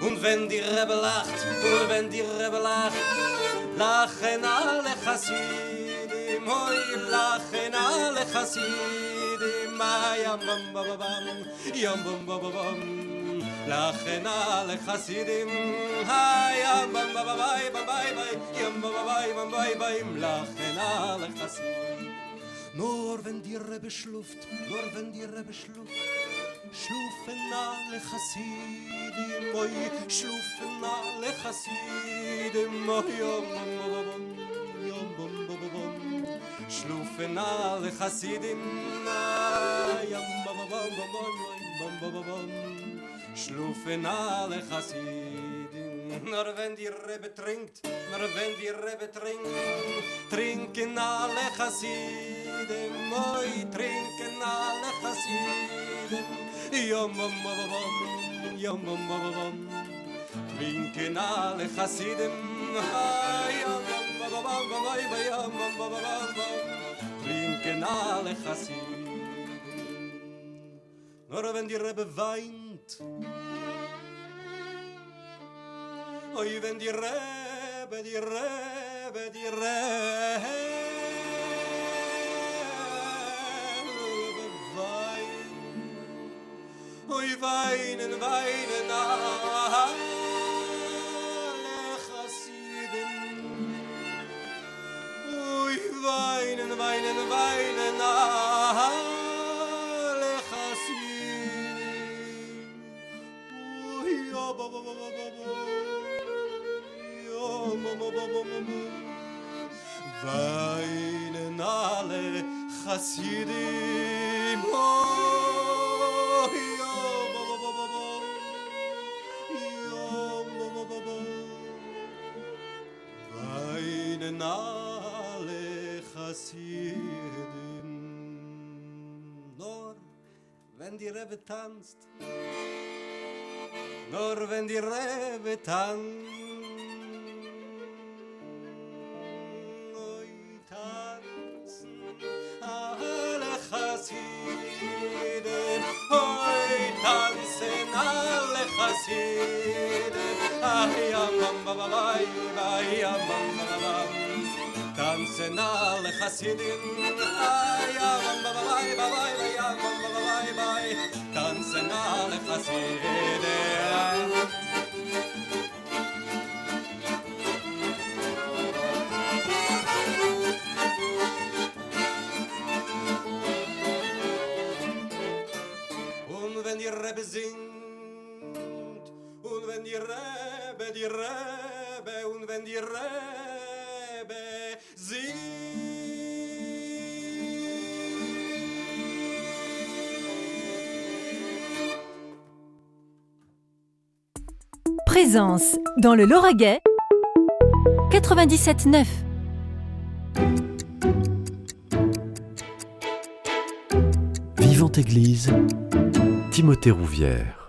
Speaker 7: Und wenn die Rebbe lacht, und wenn die Rebbe lacht, lachen alle Chassidim, hoi, lachen alle Chassidim, ay, yam, bam, bam, bam, bam, yam, bam, bam, bam, bam, lachen alle Chassidim, ay, yam, bam, bam, bam, bam, bam, bam, bam, yam, bam, bam, bam, bam, bam, bam, lachen alle Chassidim. Nur wenn die Rebbe schluft, nur wenn die Rebbe schluft, שלוף נא לחסידים מוי שלוף נא לחסידים יום בום בום בום שלוף נא לחסידים נא יום בום בום בום שלוף נא לחסידים Nur wenn die Rebbe trinkt, nur wenn die Rebbe trinkt Trinken alle Chassidim Oi, trinken alle Chassidim Yam bam bam bam Yam bam bam bam Trinken alle Chassidim Yam bam bam bam bam Yam bam bam bam bam Trinken alle Chassidim Nur wenn die Rebbe weint Oi, wenn die Rebbe, die Rebbe, die Rebbe weint Oi, weinen, weinen alle Chassiden Oi, weinen, weinen, weinen alle Chassiden Oi, ja, ba, ba, ba, ba, alle Chassidim Nur wenn die Rebbe tanzt nur wenn die Rebbe tanzt. ay aman babalay Tanzen alle Hasidim ay aman babalay balay bay aman babalay bay Tanzen alle Hasidim Und wenn die Rebbe singt, und wenn die Rebbe, die Rebbe und wenn die Rebbe singt.
Speaker 8: Présence dans le Lauragais 97.9.
Speaker 6: Vivante Église, Timothée Rouvière.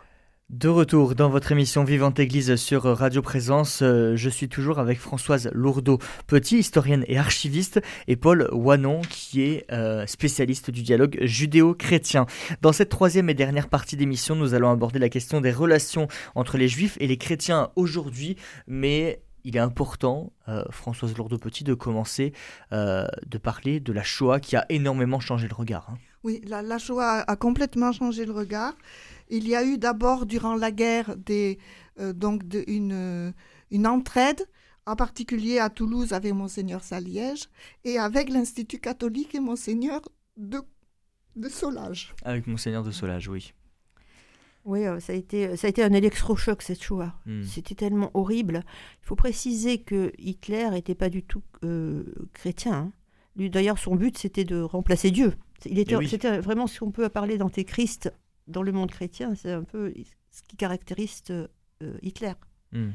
Speaker 1: De retour dans votre émission Vivante Église sur Radio Présence, euh, je suis toujours avec Françoise Lourdeau-Petit, historienne et archiviste, et Paul Wanon, qui est euh, spécialiste du dialogue judéo-chrétien. Dans cette troisième et dernière partie d'émission, nous allons aborder la question des relations entre les juifs et les chrétiens aujourd'hui, mais il est important, euh, Françoise Lourdeau-Petit, de commencer de parler de la Shoah qui a énormément changé le regard. hein.
Speaker 2: Oui, la Shoah a complètement changé le regard. Il y a eu d'abord, durant la guerre, des, euh, donc de- une, euh, une entraide, en particulier à Toulouse avec Monseigneur Saliège et avec l'Institut catholique et Monseigneur de, de Solage.
Speaker 1: Avec Monseigneur de Solage, oui.
Speaker 3: Oui, euh, ça a été, ça a été un électrochoc cette Shoah.
Speaker 1: Hmm.
Speaker 3: C'était tellement horrible. Il faut préciser que Hitler n'était pas du tout euh, chrétien. hein. Lui, d'ailleurs, son but, c'était de remplacer Dieu. Il était,
Speaker 1: Eh oui.
Speaker 3: C'était vraiment ce qu'on peut parler d'antéchrist dans le monde chrétien. C'est un peu ce qui caractérise euh, Hitler.
Speaker 1: Hmm.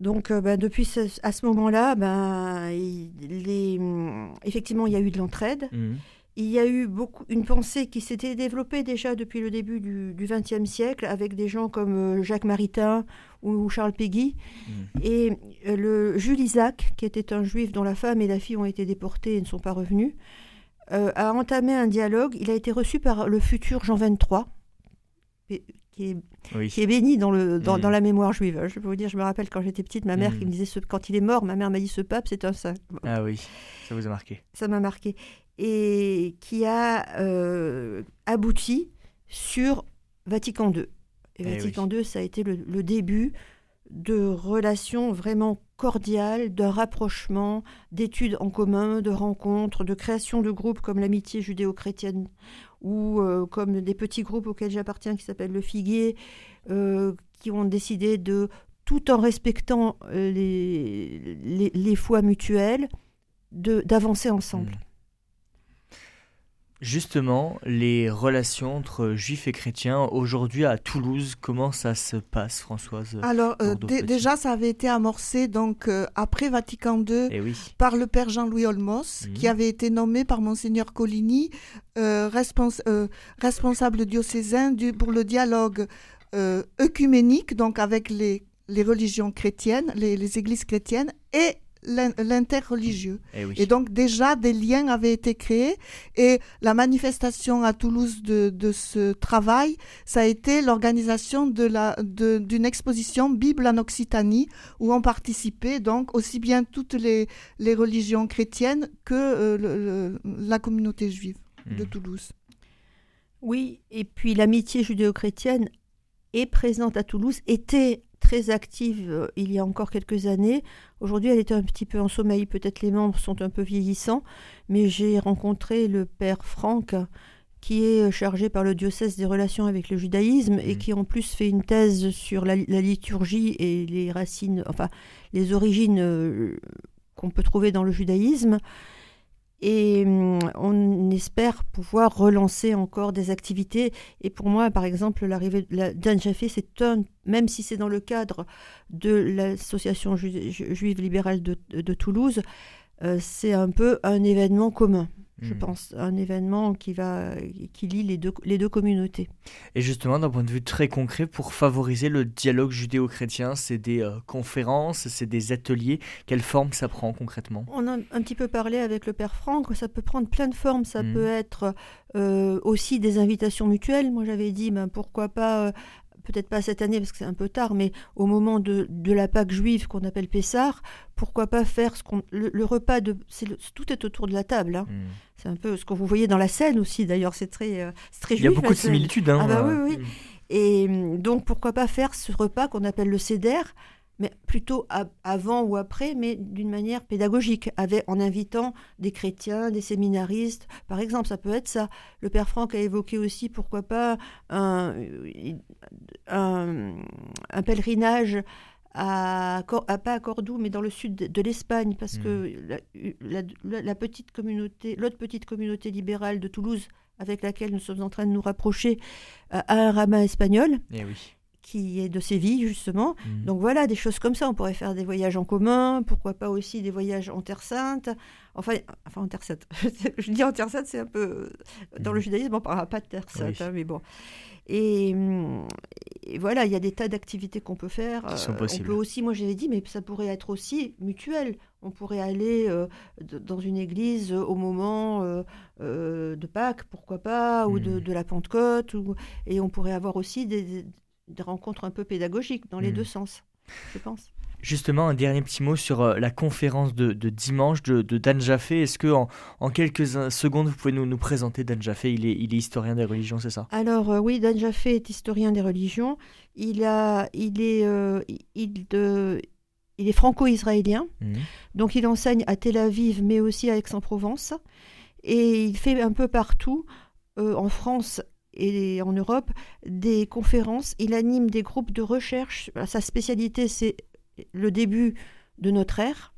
Speaker 3: Donc, euh, ben, depuis ce- à ce moment-là, ben, hum, effectivement, il y a eu de l'entraide.
Speaker 1: Hmm.
Speaker 3: Il y a eu beaucoup, une pensée qui s'était développée déjà depuis le début du XXe siècle avec des gens comme euh, Jacques Maritain ou Charles Péguy. Et le Jules Isaac, qui était un juif dont la femme et la fille ont été déportées et ne sont pas revenus, euh, a entamé un dialogue. Il a été reçu par le futur Jean XXIII, et- qui est,
Speaker 1: Oui.
Speaker 3: qui est béni dans, le, dans,
Speaker 1: Mm.
Speaker 3: dans la mémoire juive. Je peux vous dire, je me rappelle quand j'étais petite, ma mère
Speaker 1: Mm.
Speaker 3: qui me disait, ce- quand il est mort, ma mère m'a dit, ce pape, c'est un saint
Speaker 1: Ah oui, ça vous a marqué.
Speaker 3: ça m'a marqué, et qui a euh, abouti sur Vatican II. Et
Speaker 1: Eh
Speaker 3: Vatican II, ça a été le, le début de relations vraiment cordiales, de rapprochement, d'études en commun, de rencontres, de création de groupes comme l'amitié judéo-chrétienne ou euh, comme des petits groupes auxquels j'appartiens qui s'appellent le Figuier, euh, qui ont décidé de, tout en respectant euh, les, les, les foi mutuelles, d'avancer ensemble.
Speaker 1: Mm. Justement, les relations entre juifs et chrétiens aujourd'hui à Toulouse, comment ça se passe, Françoise
Speaker 2: Alors euh, déjà, ça avait été amorcé donc euh, après Vatican II
Speaker 1: eh oui.
Speaker 2: par le père Jean-Louis Olmos, qui avait été nommé par monseigneur Coligny euh, responsable diocésain du, pour le dialogue œcuménique, donc avec les, les religions chrétiennes, les, les églises chrétiennes et l'interreligieux.
Speaker 1: Et,
Speaker 2: eh et, donc déjà des liens avaient été créés et la manifestation à Toulouse de, de ce travail, ça a été l'organisation de la d'une exposition Bible en Occitanie où ont participé donc aussi bien toutes les, les religions chrétiennes que euh, la communauté juive de hmm. Toulouse.
Speaker 3: Oui, et puis l'amitié judéo-chrétienne est présente à Toulouse, était très active euh, il y a encore quelques années. Aujourd'hui, elle est un petit peu en sommeil. Peut-être les membres sont un peu vieillissants, mais j'ai rencontré le père Franck, qui est chargé par le diocèse des relations avec le judaïsme et mmh. qui en plus fait une thèse sur la, liturgie et les racines, enfin les origines euh, qu'on peut trouver dans le judaïsme. Et hum, on espère pouvoir relancer encore des activités. Et pour moi, par exemple, l'arrivée d'Anne Jaffé, c'est un, même si c'est dans le cadre de l'association juive libérale de, Toulouse, euh, c'est un peu un événement commun je hmm. pense, un événement qui, va, qui lie les deux, les deux communautés.
Speaker 1: Et justement, d'un point de vue très concret, pour favoriser le dialogue judéo-chrétien, c'est des euh, conférences, c'est des ateliers. Quelle forme ça prend concrètement?
Speaker 3: On a un petit peu parlé avec le Père Franck, ça peut prendre plein de formes. Ça hmm. peut être euh, aussi des invitations mutuelles. Moi, j'avais dit, ben, pourquoi pas euh, peut-être pas cette année parce que c'est un peu tard, mais au moment de, de la Pâque juive qu'on appelle Pessar, pourquoi pas faire ce qu'on le, repas de tout est autour de la table. Hein. Hmm. C'est un peu ce que vous voyez dans la scène aussi. D'ailleurs, c'est très euh, très
Speaker 1: juif. Il y a beaucoup de similitudes. Hein,
Speaker 3: ah bah oui oui. Hmm. Et donc pourquoi pas faire ce repas qu'on appelle le Seder mais plutôt avant ou après, mais d'une manière pédagogique, avec, en invitant des chrétiens, des séminaristes, par exemple, ça peut être ça. Le père Franck a évoqué aussi, pourquoi pas, un, un, pèlerinage à, pas à Cordoue, mais dans le sud de, l'Espagne, parce que hmm. la, petite communauté, l'autre petite communauté libérale de Toulouse, avec laquelle nous sommes en train de nous rapprocher, a un rabbin espagnol.
Speaker 1: Eh oui
Speaker 3: qui est de Séville, justement. Mhm. Donc voilà, des choses comme ça. On pourrait faire des voyages en commun, pourquoi pas aussi des voyages en Terre Sainte. Enfin, enfin en Terre Sainte. Je dis en Terre Sainte, c'est un peu. Dans le mhm. judaïsme, on ne parlera pas de Terre Sainte, hein, mais bon. Et, voilà, il y a des tas d'activités qu'on peut faire.
Speaker 1: Qui sont possibles.
Speaker 3: On peut aussi, moi j'avais dit, mais ça pourrait être aussi mutuel. On pourrait aller euh, dans une église au moment euh, euh, de Pâques, pourquoi pas, ou de, mhm. de, la Pentecôte, ou, et on pourrait avoir aussi des, des rencontres un peu pédagogiques dans les hmm. deux sens, je pense.
Speaker 1: Justement, un dernier petit mot sur euh, la conférence de, dimanche de, Dan Jaffé. Est-ce que en, quelques secondes, vous pouvez nous, nous présenter Dan Jaffé? Il est, il est historien des religions, c'est ça?
Speaker 3: Alors euh, oui, Dan Jaffé est historien des religions. Il, a, il est, euh, il, de, il est franco-israélien. Hmm. Donc il enseigne à Tel Aviv, mais aussi à Aix-en-Provence. Et il fait un peu partout, en France et en Europe des conférences. Il anime des groupes de recherche. Sa spécialité, c'est le début de notre ère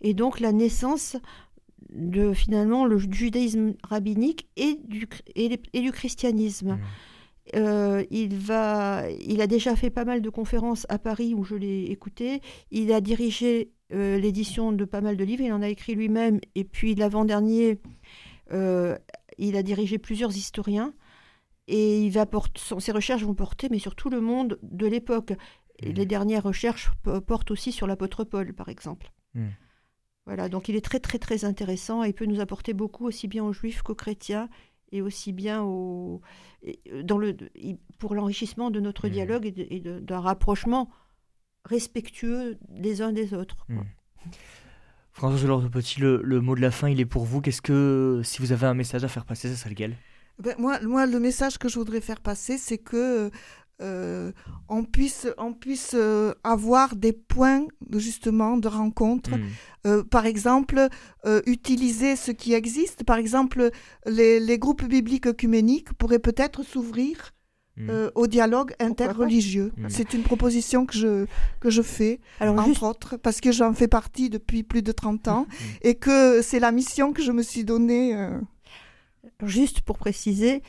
Speaker 3: et donc la naissance de finalement le judaïsme rabbinique et du, et, du christianisme. Mmh. Euh, il, va, il a déjà fait pas mal de conférences à Paris où je l'ai écouté. Il a dirigé euh, l'édition de pas mal de livres. Il en a écrit lui-même. Et puis l'avant-dernier, euh, il a dirigé plusieurs historiens et il va porter, ses recherches vont porter, mais sur tout le monde de l'époque. Et Les mmh. dernières recherches portent aussi sur l'apôtre Paul, par exemple. Mmh. Voilà, donc il est très très très intéressant et il peut nous apporter beaucoup aussi bien aux juifs qu'aux chrétiens et aussi bien au, dans le, pour l'enrichissement de notre mmh. dialogue et d'un rapprochement respectueux des uns des autres.
Speaker 1: François Petit, le, le, mot de la fin, il est pour vous. Qu'est-ce que, si vous avez un message à faire passer, ça serait lequel?
Speaker 2: Ben, moi, moi, le message que je voudrais faire passer, c'est que euh, on puisse, on puisse euh, avoir des points justement de rencontre. Hmm. Euh, par exemple, utiliser ce qui existe. Par exemple, les, les groupes bibliques œcuméniques pourraient peut-être s'ouvrir
Speaker 1: Mm.
Speaker 2: euh, au dialogue interreligieux.
Speaker 1: Mm.
Speaker 2: C'est une proposition que je, que je fais,
Speaker 3: Alors
Speaker 2: entre
Speaker 3: juste,
Speaker 2: autres, parce que j'en fais partie depuis plus de 30 ans et que c'est la mission que je me suis donnée. euh,
Speaker 3: juste pour préciser,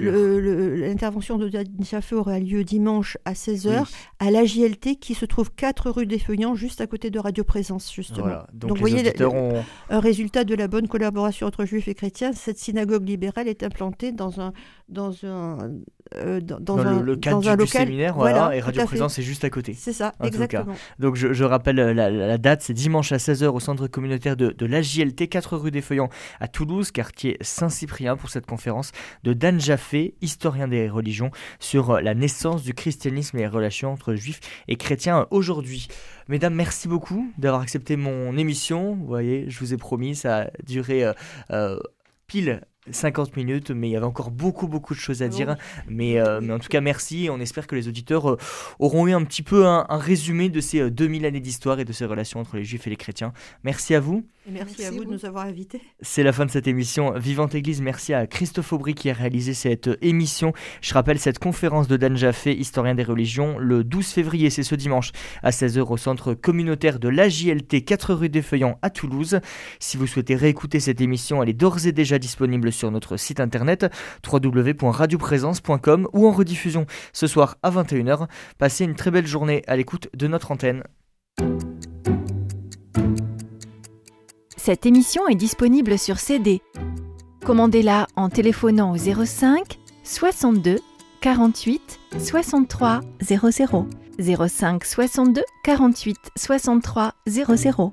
Speaker 3: l'intervention de Dan Jaffe aura lieu dimanche à 16h
Speaker 1: Oui.
Speaker 3: à la JLT qui se trouve 4 rue des Feuillants, juste à côté de Radio Présence, justement.
Speaker 1: Voilà. Donc,
Speaker 3: Donc,
Speaker 1: les
Speaker 3: voyez,
Speaker 1: auditeurs
Speaker 3: le-
Speaker 1: ont...
Speaker 3: Un résultat de la bonne collaboration entre juifs et chrétiens, cette synagogue libérale est implantée dans un, dans un, euh, dans, dans
Speaker 1: dans
Speaker 3: un,
Speaker 1: le, le cadre
Speaker 3: dans
Speaker 1: du,
Speaker 3: un
Speaker 1: du
Speaker 3: local.
Speaker 1: séminaire, voilà, et Radio. Présence est juste à côté.
Speaker 3: C'est ça,
Speaker 1: en tout cas.
Speaker 3: exactement.
Speaker 1: Donc je, je rappelle euh, la, la date, c'est dimanche à 16h au centre communautaire de, de l'AJLT, 4 rue des Feuillants à Toulouse, quartier Saint-Cyprien pour cette conférence de Dan Jaffé, historien des religions, sur euh, la naissance du christianisme et les relations entre juifs et chrétiens aujourd'hui. Mesdames, merci beaucoup d'avoir accepté mon émission. Vous voyez, je vous ai promis, ça a duré euh, euh, pile 50 minutes, mais il y avait encore beaucoup, beaucoup de choses à dire. Mais, euh, mais en tout cas, merci. On espère que les auditeurs euh, auront eu un petit peu un, un résumé de ces euh, 2000 années d'histoire et de ces relations entre les juifs et les chrétiens. Merci à vous.
Speaker 3: Et merci,
Speaker 2: Merci
Speaker 3: à vous de nous avoir invités.
Speaker 1: C'est la fin de cette émission Vivante Église. Merci à Christophe Aubry qui a réalisé cette euh, émission. Je rappelle cette conférence de Dan Jaffé, historien des religions, le 12 février, c'est ce dimanche, à 16h au centre communautaire de l'AJLT, 4 rue des Feuillants à Toulouse. Si vous souhaitez réécouter cette émission, elle est d'ores et déjà disponible sur notre site internet www.radioprésence.com ou en rediffusion ce soir à 21h. Passez une très belle journée à l'écoute de notre antenne.
Speaker 8: Cette émission est disponible sur CD. Commandez-la en téléphonant au 05 62 48 63 00 05 62 48 63 00